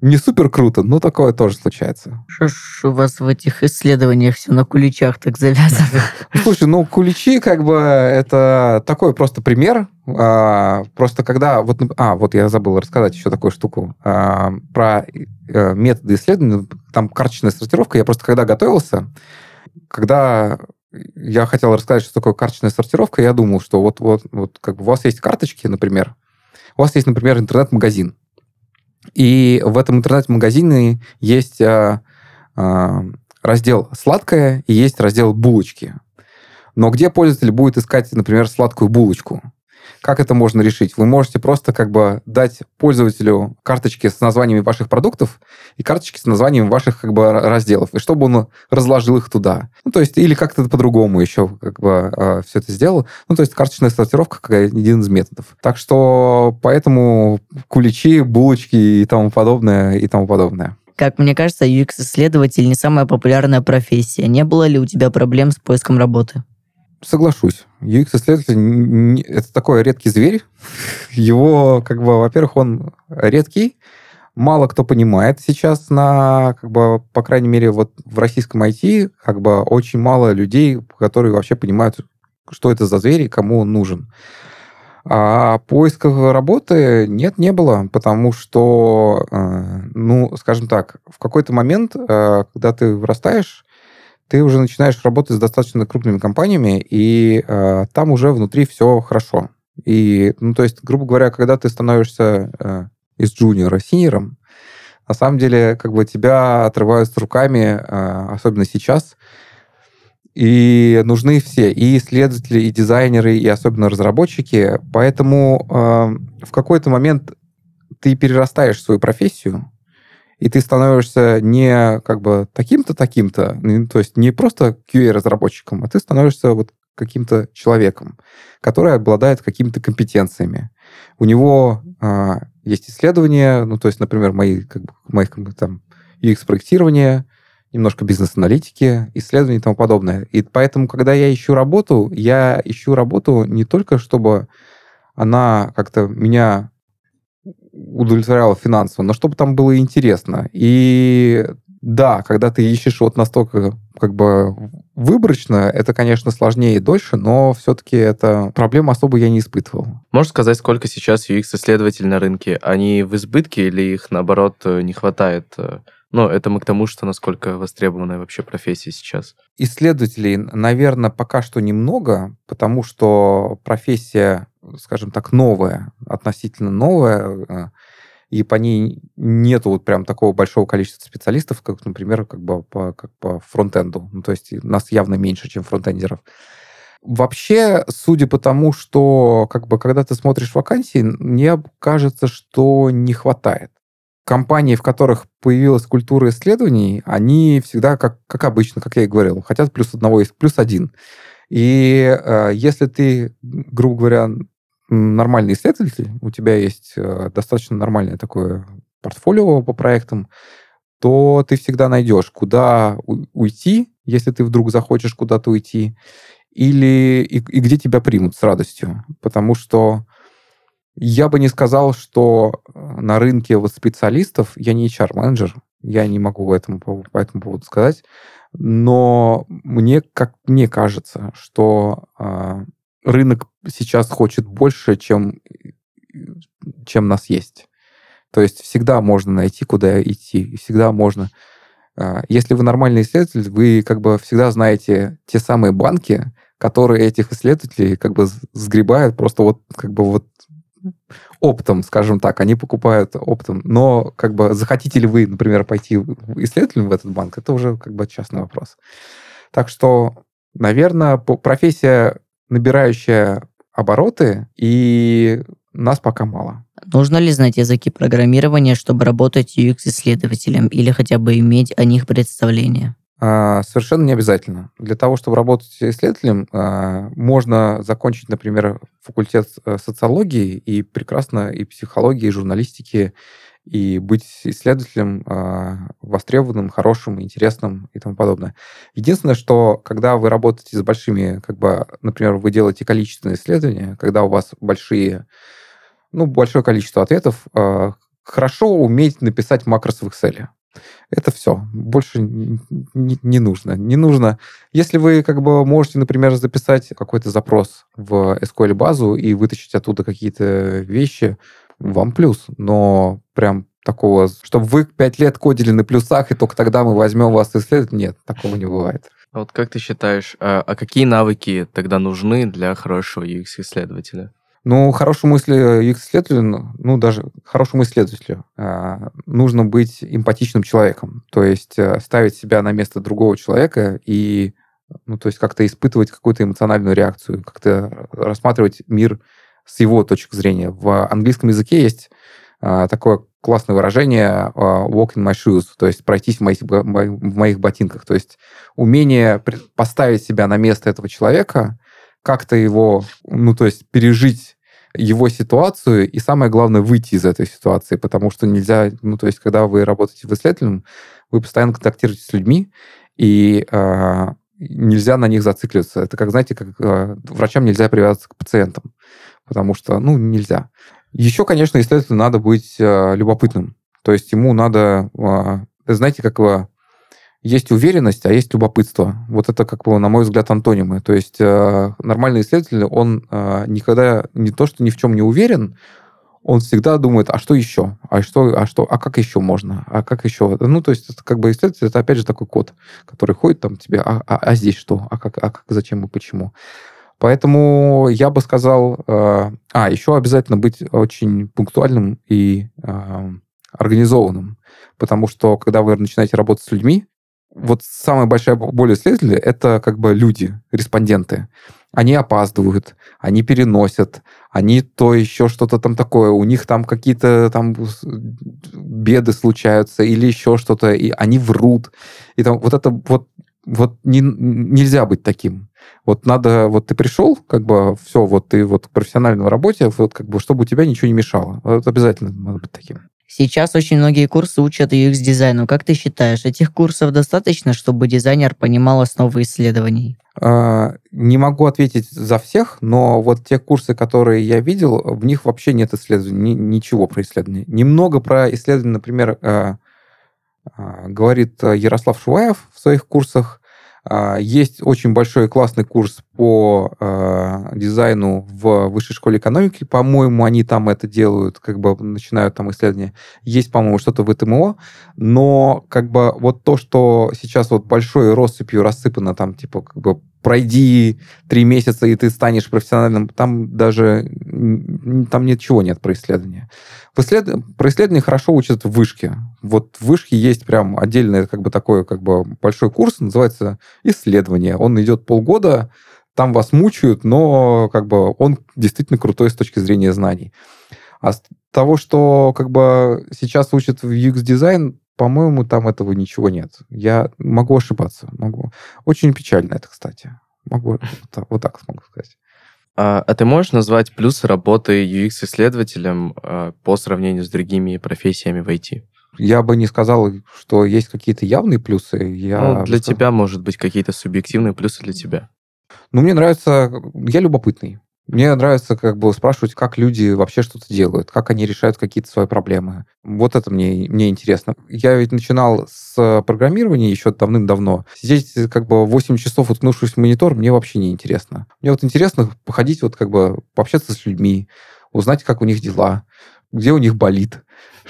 не супер круто, но такое тоже случается. Что ж у вас в этих исследованиях все на куличах так завязано? Слушай, ну куличи как бы это такой просто пример. А, просто когда вот, а вот я забыл рассказать еще такую штуку а, про а, методы исследования. Там карточная сортировка. Я просто когда готовился, когда я хотел рассказать, что такое карточная сортировка, я думал, что вот вот вот как бы у вас есть карточки, например, у вас есть, например, интернет-магазин и в этом интернет-магазине есть а, а, раздел «Сладкое» и есть раздел «Булочки». Но где пользователь будет искать, например, сладкую булочку? Как это можно решить? Вы можете просто как бы дать пользователю карточки с названиями ваших продуктов и карточки с названиями ваших как бы разделов, и чтобы он разложил их туда. Ну, то есть, или как-то по-другому еще как бы э, а, все это сделал. Ну, то есть, карточная сортировка как один из методов. Так что поэтому куличи, булочки и тому подобное, и тому подобное. Как мне кажется, UX-исследователь не самая популярная профессия. Не было ли у тебя проблем с поиском работы? Соглашусь. UX-исследователь — это такой редкий зверь. Его, как бы, во-первых, он редкий, мало кто понимает сейчас на, как бы, по крайней мере, вот в российском IT, как бы, очень мало людей, которые вообще понимают, что это за зверь и кому он нужен. А поиска работы нет, не было, потому что, э, ну, скажем так, в какой-то момент, э, когда ты вырастаешь, ты уже начинаешь работать с достаточно крупными компаниями, и э, там уже внутри все хорошо. И, ну, то есть, грубо говоря, когда ты становишься э, из джуниора синером, на самом деле, как бы тебя отрывают с руками, э, особенно сейчас, и нужны все, и исследователи, и дизайнеры, и особенно разработчики. Поэтому э, в какой-то момент ты перерастаешь свою профессию, и ты становишься не как бы таким-то, таким-то, то есть не просто QA-разработчиком, а ты становишься вот каким-то человеком, который обладает какими-то компетенциями. У него а, есть исследования, ну, то есть, например, мои, как бы, моих как бы, там, UX-проектирования, немножко бизнес-аналитики, исследований и тому подобное. И поэтому, когда я ищу работу, я ищу работу не только, чтобы она как-то меня удовлетворяло финансово, но чтобы там было интересно. И да, когда ты ищешь вот настолько как бы выборочно, это, конечно, сложнее и дольше, но все-таки это проблема особо я не испытывал. Можешь сказать, сколько сейчас UX-исследователей на рынке? Они в избытке или их, наоборот, не хватает? Ну, это мы к тому, что насколько востребованная вообще профессия сейчас. Исследователей, наверное, пока что немного, потому что профессия скажем так, новая, относительно новая, э, и по ней нету вот прям такого большого количества специалистов, как, например, как бы по, как по фронтенду. Ну, то есть нас явно меньше, чем фронтендеров. Вообще, судя по тому, что как бы когда ты смотришь вакансии, мне кажется, что не хватает. Компании, в которых появилась культура исследований, они всегда, как, как обычно, как я и говорил, хотят плюс одного, плюс один. И э, если ты, грубо говоря, нормальный исследователь, у тебя есть э, достаточно нормальное такое портфолио по проектам, то ты всегда найдешь, куда уйти, если ты вдруг захочешь куда-то уйти, или и, и где тебя примут с радостью. Потому что я бы не сказал, что э, на рынке вот специалистов, я не HR-менеджер, я не могу этому, по этому поводу сказать, но мне, как мне кажется, что э, рынок сейчас хочет больше, чем, чем нас есть. То есть всегда можно найти, куда идти, всегда можно... А, если вы нормальный исследователь, вы как бы всегда знаете те самые банки, которые этих исследователей как бы сгребают просто вот как бы вот оптом, скажем так, они покупают оптом. Но как бы захотите ли вы, например, пойти исследователем в этот банк, это уже как бы частный вопрос. Так что, наверное, профессия набирающая обороты, и нас пока мало. Нужно ли знать языки программирования, чтобы работать UX-исследователем или хотя бы иметь о них представление? А, совершенно не обязательно. Для того, чтобы работать исследователем, а, можно закончить, например, факультет э, социологии и прекрасно и психологии, и журналистики, и быть исследователем э, востребованным, хорошим, интересным и тому подобное. Единственное, что когда вы работаете с большими, как бы, например, вы делаете количественные исследования, когда у вас большие, ну, большое количество ответов, э, хорошо уметь написать макрос в Excel. Это все. Больше не, не нужно. Не нужно. Если вы как бы можете, например, записать какой-то запрос в SQL-базу и вытащить оттуда какие-то вещи, вам плюс. Но прям такого, чтобы вы пять лет кодили на плюсах, и только тогда мы возьмем вас исследовать, нет, такого не бывает. А вот как ты считаешь, а, а какие навыки тогда нужны для хорошего UX-исследователя? Ну, хорошему UX-исследователю, ну, ну, даже хорошему исследователю э, нужно быть эмпатичным человеком. То есть э, ставить себя на место другого человека и, ну, то есть как-то испытывать какую-то эмоциональную реакцию, как-то рассматривать мир с его точки зрения. В английском языке есть э, такое классное выражение э, walk in my shoes, то есть пройтись в моих, в моих ботинках. То есть умение поставить себя на место этого человека, как-то его, ну, то есть пережить его ситуацию и, самое главное, выйти из этой ситуации, потому что нельзя, ну, то есть, когда вы работаете в исследователем, вы постоянно контактируете с людьми, и э, нельзя на них зацикливаться. Это как, знаете, как э, врачам нельзя привязываться к пациентам, потому что, ну, нельзя. Еще, конечно, исследователю надо быть э, любопытным. То есть ему надо, э, знаете, как э, есть уверенность, а есть любопытство. Вот это, как бы, на мой взгляд, антонимы. То есть э, нормальный исследователь, он э, никогда не то, что ни в чем не уверен, он всегда думает, а что еще? А что, а что, а как еще можно? А как еще? Ну, то есть, как бы исследователь, это опять же такой код, который ходит там тебе, а, а, а здесь что? А как, а как, зачем и почему? Поэтому я бы сказал, э, а, еще обязательно быть очень пунктуальным и э, организованным. Потому что, когда вы начинаете работать с людьми, вот самая большая боль исследователя — это как бы люди, респонденты. Они опаздывают, они переносят, они то еще что-то там такое, у них там какие-то там беды случаются или еще что-то, и они врут. И там вот это вот вот не, нельзя быть таким. Вот надо, вот ты пришел, как бы все, вот ты вот к профессиональной работе, вот как бы, чтобы у тебя ничего не мешало. Вот обязательно надо быть таким. Сейчас очень многие курсы учат UX-дизайну. Как ты считаешь, этих курсов достаточно, чтобы дизайнер понимал основы исследований? А, не могу ответить за всех, но вот те курсы, которые я видел, в них вообще нет исследований, ничего про исследования. Немного про исследования, например, а, а, говорит Ярослав Шуваев в своих курсах. Есть очень большой классный курс по э, дизайну в Высшей школе экономики. По-моему, они там это делают, как бы начинают там исследования. Есть, по-моему, что-то в ТМО, но как бы вот то, что сейчас вот большой россыпью рассыпано там, типа, как бы пройди три месяца, и ты станешь профессиональным, там даже там ничего нет про исследования. Исслед... Про исследования хорошо учат в вышке. Вот в вышке есть прям отдельный как бы такой как бы большой курс, называется исследование. Он идет полгода, там вас мучают, но как бы он действительно крутой с точки зрения знаний. А с того, что как бы сейчас учат в UX-дизайн, по-моему, там этого ничего нет. Я могу ошибаться. Могу. Очень печально это, кстати. Могу вот так смогу сказать. А, а ты можешь назвать плюсы работы UX-исследователем а, по сравнению с другими профессиями в IT? Я бы не сказал, что есть какие-то явные плюсы. Я ну, для тебя, может быть, какие-то субъективные плюсы для тебя. Ну, мне нравится... Я любопытный. Мне нравится как бы спрашивать, как люди вообще что-то делают, как они решают какие-то свои проблемы. Вот это мне, мне интересно. Я ведь начинал с программирования еще давным-давно. Сидеть как бы 8 часов, уткнувшись в монитор, мне вообще не интересно. Мне вот интересно походить, вот как бы пообщаться с людьми, узнать, как у них дела, где у них болит,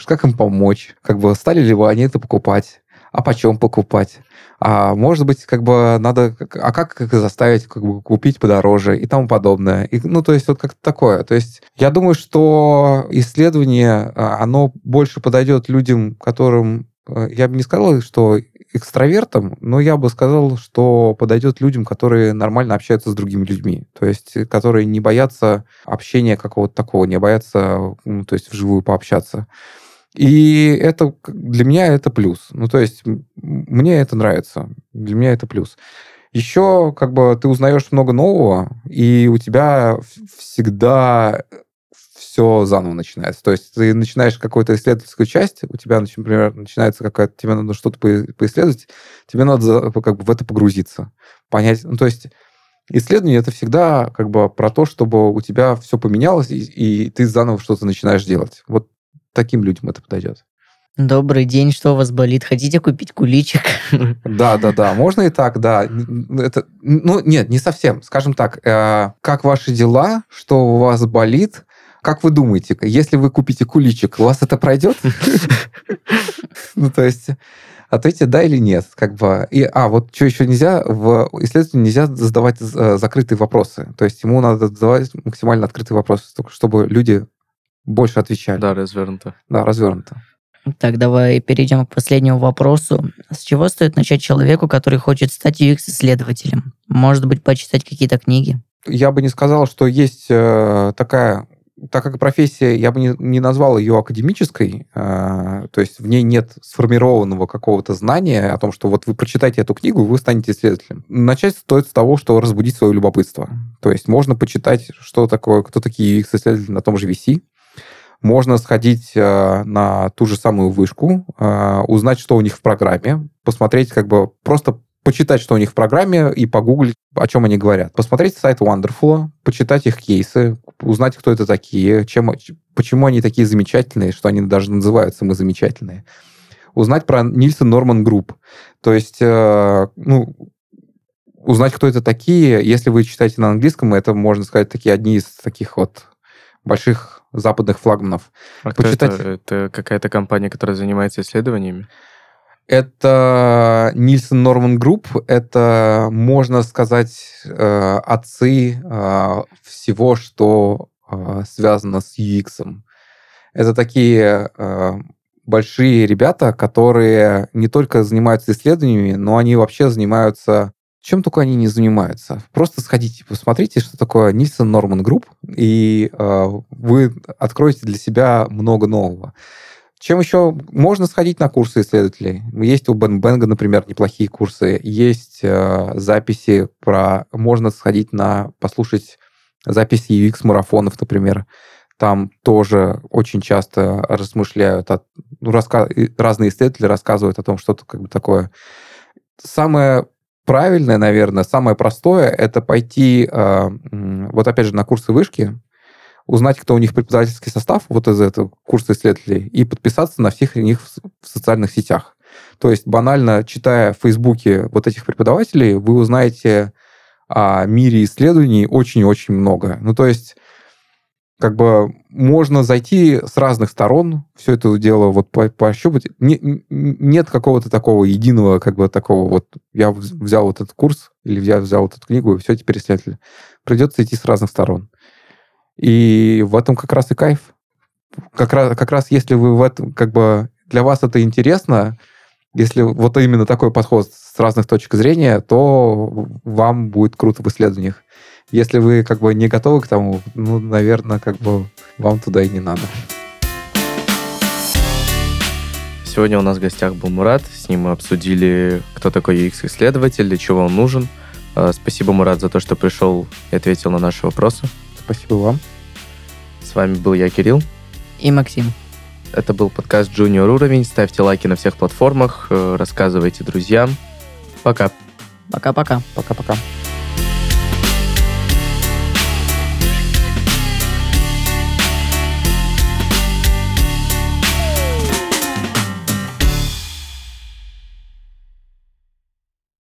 как им помочь, как бы стали ли они это покупать, а почем покупать, а может быть, как бы надо, а как их заставить как бы, купить подороже и тому подобное. И, ну, то есть вот как-то такое. То есть я думаю, что исследование, а, оно больше подойдет людям, которым, э, я бы не сказал, что экстравертам, но я бы сказал, что подойдет людям, которые нормально общаются с другими людьми, то есть которые не боятся общения какого-то такого, не боятся, ну, то есть вживую пообщаться. И это для меня это плюс. Ну, то есть мне это нравится. Для меня это плюс. Еще как бы ты узнаешь много нового, и у тебя всегда все заново начинается. То есть ты начинаешь какую-то исследовательскую часть, у тебя, например, начинается какая-то, тебе надо что-то поисследовать, тебе надо как бы в это погрузиться, понять. Ну, то есть исследование это всегда как бы про то, чтобы у тебя все поменялось, и, и ты заново что-то начинаешь делать. Вот таким людям это подойдет. Добрый день, что у вас болит? Хотите купить куличик? Да, да, да, можно и так, да. Это, ну, нет, не совсем. Скажем так, э, как ваши дела, что у вас болит, как вы думаете, если вы купите куличик, у вас это пройдет? Ну, то есть, ответьте да или нет. Как бы. И, а, вот что еще нельзя, в исследовании нельзя задавать э, закрытые вопросы. То есть ему надо задавать максимально открытые вопросы, чтобы люди больше отвечали. Да, развернуто. Да, развернуто. Так, давай перейдем к последнему вопросу. С чего стоит начать человеку, который хочет стать UX-исследователем? Может быть, почитать какие-то книги? Я бы не сказал, что есть э, такая так как профессия, я бы не, не назвал ее академической, э, то есть в ней нет сформированного какого-то знания о том, что вот вы прочитаете эту книгу, вы станете исследователем. Начать стоит с того, что разбудить свое любопытство. То есть можно почитать, что такое, кто такие UX-исследователи на том же VC, можно сходить э, на ту же самую вышку, э, узнать, что у них в программе, посмотреть, как бы просто почитать, что у них в программе, и погуглить, о чем они говорят. Посмотреть сайт Wonderful, почитать их кейсы, узнать, кто это такие, чем, почему они такие замечательные, что они даже называются «мы замечательные». Узнать про Nielsen Norman Group. То есть, э, ну, узнать, кто это такие. Если вы читаете на английском, это, можно сказать, такие одни из таких вот больших западных флагманов. А Почитать... это? Это какая-то компания, которая занимается исследованиями? Это Nielsen Norman Group, это, можно сказать, э, отцы э, всего, что э, связано с UX. Это такие большие ребята, которые не только занимаются исследованиями, но они вообще занимаются чем только они не занимаются. Просто сходите, посмотрите, что такое Nielsen Norman Group, и э, вы откроете для себя много нового. Чем еще можно сходить на курсы исследователей? Есть у Bang Bang 'а, например, неплохие курсы. Есть э, записи про... Можно сходить на... послушать записи UX-марафонов, например. Там тоже очень часто размышляют, о, ну, раска, разные исследователи рассказывают о том, что-то как бы такое. Самое правильное, наверное, самое простое, это пойти, э, вот опять же, на курсы вышки, узнать, кто у них преподавательский состав вот из этого курса исследователей, и подписаться на всех них в социальных сетях. То есть банально, читая в Фейсбуке вот этих преподавателей, вы узнаете о мире исследований очень-очень много. Ну, то есть как бы можно зайти с разных сторон, все это дело вот по пощупать. Не, нет какого-то такого единого, как бы такого вот, я взял вот этот курс, или я взял вот эту книгу, и все, теперь исследователь. Придется идти с разных сторон. И в этом как раз и кайф. Как раз, как раз если вы в этом, как бы, для вас это интересно, если вот именно такой подход с разных точек зрения, то вам будет круто в исследованиях. Если вы как бы не готовы к тому, ну, наверное, как бы вам туда и не надо. Сегодня у нас в гостях был Мурат. С ним мы обсудили, кто такой UX-исследователь, для чего он нужен. А, спасибо, Мурат, за то, что пришел и ответил на наши вопросы. Спасибо вам. С вами был я, Кирилл. И Максим. Это был подкаст Junior Уровень. Ставьте лайки на всех платформах, э, рассказывайте друзьям. Пока. Пока-пока. Пока-пока.